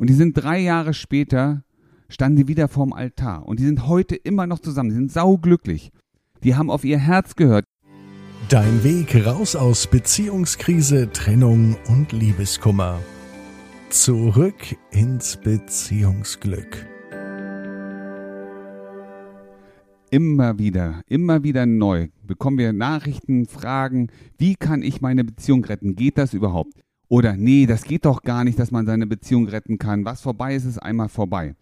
Und die sind drei Jahre später, standen die wieder vorm Altar. Und die sind heute immer noch zusammen. Die sind sauglücklich. Die haben auf ihr Herz gehört. Dein Weg raus aus Beziehungskrise, Trennung und Liebeskummer. Zurück ins Beziehungsglück. Immer wieder, immer wieder neu bekommen wir Nachrichten, Fragen, wie kann ich meine Beziehung retten? Geht das überhaupt? Oder nee, das geht doch gar nicht, dass man seine Beziehung retten kann. Was vorbei ist, ist einmal vorbei.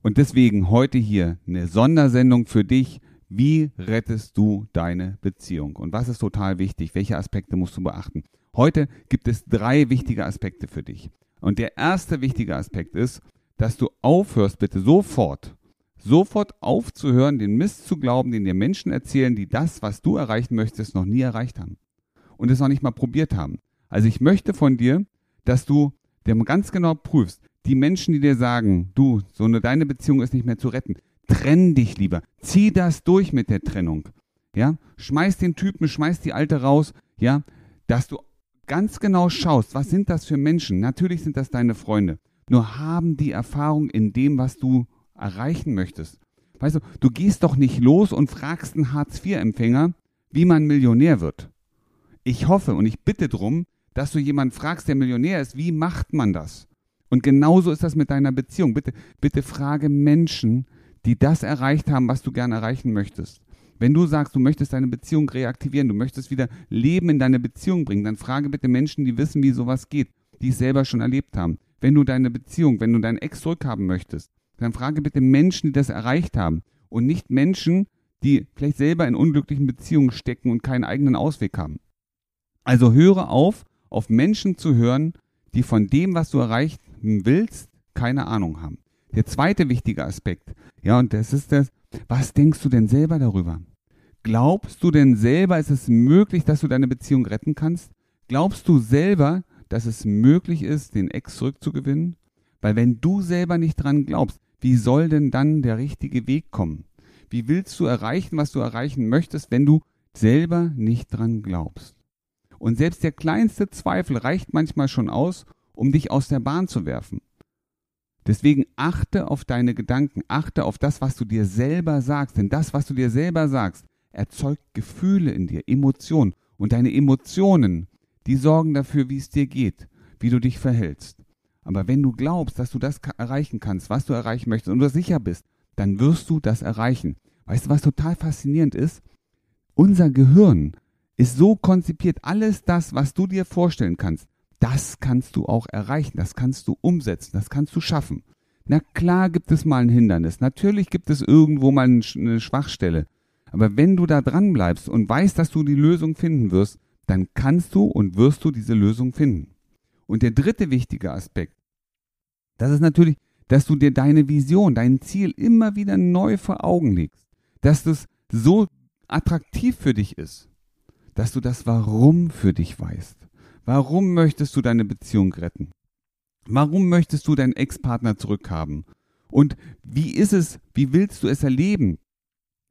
Und deswegen heute hier eine Sondersendung für dich. Wie rettest du deine Beziehung? Und was ist total wichtig? Welche Aspekte musst du beachten? Heute gibt es drei wichtige Aspekte für dich. Und der erste wichtige Aspekt ist, dass du aufhörst, bitte sofort, sofort aufzuhören, den Mist zu glauben, den dir Menschen erzählen, die das, was du erreichen möchtest, noch nie erreicht haben. Und es noch nicht mal probiert haben. Also ich möchte von dir, dass du dir ganz genau prüfst, die Menschen, die dir sagen, du, so eine deine Beziehung ist nicht mehr zu retten, trenn dich lieber. Zieh das durch mit der Trennung. Ja? Schmeiß den Typen, schmeiß die Alte raus, ja, dass du ganz genau schaust, was sind das für Menschen? Natürlich sind das deine Freunde. Nur haben die Erfahrung in dem, was du erreichen möchtest. Weißt du, du gehst doch nicht los und fragst einen Hartz-IV-Empfänger, wie man Millionär wird. Ich hoffe und ich bitte drum, dass du jemanden fragst, der Millionär ist, wie macht man das? Und genauso ist das mit deiner Beziehung. Bitte, bitte frage Menschen, die das erreicht haben, was du gerne erreichen möchtest. Wenn du sagst, du möchtest deine Beziehung reaktivieren, du möchtest wieder Leben in deine Beziehung bringen, dann frage bitte Menschen, die wissen, wie sowas geht, die es selber schon erlebt haben. Wenn du deine Beziehung, wenn du deinen Ex zurückhaben möchtest, dann frage bitte Menschen, die das erreicht haben und nicht Menschen, die vielleicht selber in unglücklichen Beziehungen stecken und keinen eigenen Ausweg haben. Also höre auf, auf Menschen zu hören, die von dem, was du erreichen willst, keine Ahnung haben. Der zweite wichtige Aspekt, ja, und das ist das, was denkst du denn selber darüber? Glaubst du denn selber, ist es möglich, dass du deine Beziehung retten kannst? Glaubst du selber, dass es möglich ist, den Ex zurückzugewinnen? Weil wenn du selber nicht dran glaubst, wie soll denn dann der richtige Weg kommen? Wie willst du erreichen, was du erreichen möchtest, wenn du selber nicht dran glaubst? Und selbst der kleinste Zweifel reicht manchmal schon aus, um dich aus der Bahn zu werfen. Deswegen achte auf deine Gedanken, achte auf das, was du dir selber sagst, denn das, was du dir selber sagst, erzeugt Gefühle in dir, Emotionen. Und deine Emotionen, die sorgen dafür, wie es dir geht, wie du dich verhältst. Aber wenn du glaubst, dass du das erreichen kannst, was du erreichen möchtest und du sicher bist, dann wirst du das erreichen. Weißt du, was total faszinierend ist? Unser Gehirn ist so konzipiert, alles das, was du dir vorstellen kannst, das kannst du auch erreichen, das kannst du umsetzen, das kannst du schaffen. Na klar gibt es mal ein Hindernis, natürlich gibt es irgendwo mal eine Schwachstelle, aber wenn du da dran bleibst und weißt, dass du die Lösung finden wirst, dann kannst du und wirst du diese Lösung finden. Und der dritte wichtige Aspekt, das ist natürlich, dass du dir deine Vision, dein Ziel immer wieder neu vor Augen legst, dass das so attraktiv für dich ist, dass du das Warum für dich weißt. Warum möchtest du deine Beziehung retten? Warum möchtest du deinen Ex-Partner zurückhaben? Und wie ist es, wie willst du es erleben?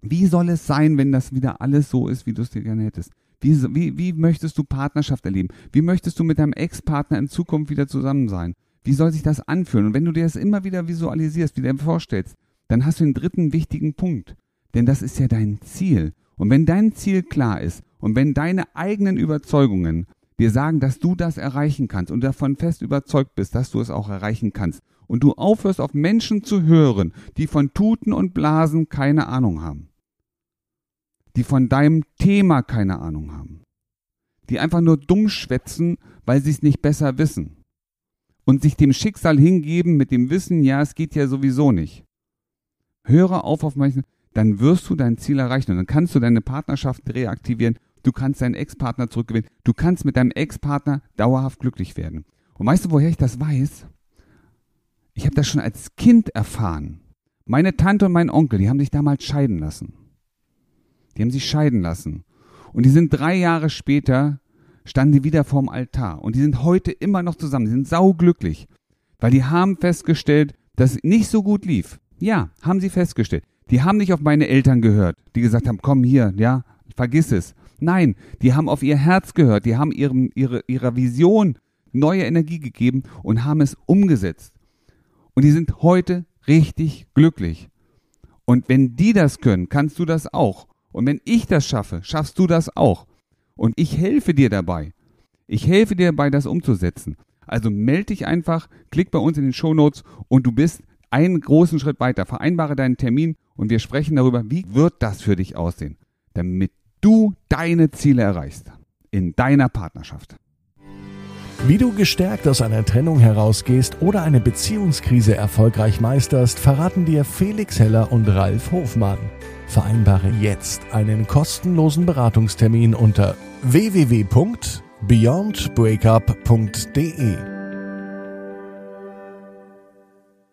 Wie soll es sein, wenn das wieder alles so ist, wie du es dir gerne hättest? Wie, wie, wie möchtest du Partnerschaft erleben? Wie möchtest du mit deinem Ex-Partner in Zukunft wieder zusammen sein? Wie soll sich das anfühlen? Und wenn du dir das immer wieder visualisierst, wie dir vorstellst, dann hast du den dritten wichtigen Punkt. Denn das ist ja dein Ziel. Und wenn dein Ziel klar ist und wenn deine eigenen Überzeugungen dir sagen, dass du das erreichen kannst und davon fest überzeugt bist, dass du es auch erreichen kannst und du aufhörst auf Menschen zu hören, die von Tuten und Blasen keine Ahnung haben, die von deinem Thema keine Ahnung haben, die einfach nur dumm schwätzen, weil sie es nicht besser wissen und sich dem Schicksal hingeben mit dem Wissen, ja, es geht ja sowieso nicht. Höre auf auf Menschen, dann wirst du dein Ziel erreichen und dann kannst du deine Partnerschaft reaktivieren Du kannst deinen Ex-Partner zurückgewinnen. Du kannst mit deinem Ex-Partner dauerhaft glücklich werden. Und weißt du, woher ich das weiß? Ich habe das schon als Kind erfahren. Meine Tante und mein Onkel, die haben sich damals scheiden lassen. Die haben sich scheiden lassen. Und die sind drei Jahre später, standen die wieder vorm Altar. Und die sind heute immer noch zusammen. Die sind sauglücklich. Weil die haben festgestellt, dass es nicht so gut lief. Ja, haben sie festgestellt. Die haben nicht auf meine Eltern gehört, die gesagt haben, komm hier, ja, vergiss es. Nein, die haben auf ihr Herz gehört, die haben ihrem, ihre, ihrer Vision neue Energie gegeben und haben es umgesetzt. Und die sind heute richtig glücklich. Und wenn die das können, kannst du das auch. Und wenn ich das schaffe, schaffst du das auch. Und ich helfe dir dabei. Ich helfe dir dabei, das umzusetzen. Also melde dich einfach, klick bei uns in den Show Notes und du bist einen großen Schritt weiter. Vereinbare deinen Termin und wir sprechen darüber, wie wird das für dich aussehen, damit du deine Ziele erreichst in deiner Partnerschaft. Wie du gestärkt aus einer Trennung herausgehst oder eine Beziehungskrise erfolgreich meisterst, verraten dir Felix Heller und Ralf Hofmann. Vereinbare jetzt einen kostenlosen Beratungstermin unter www.beyondbreakup.de.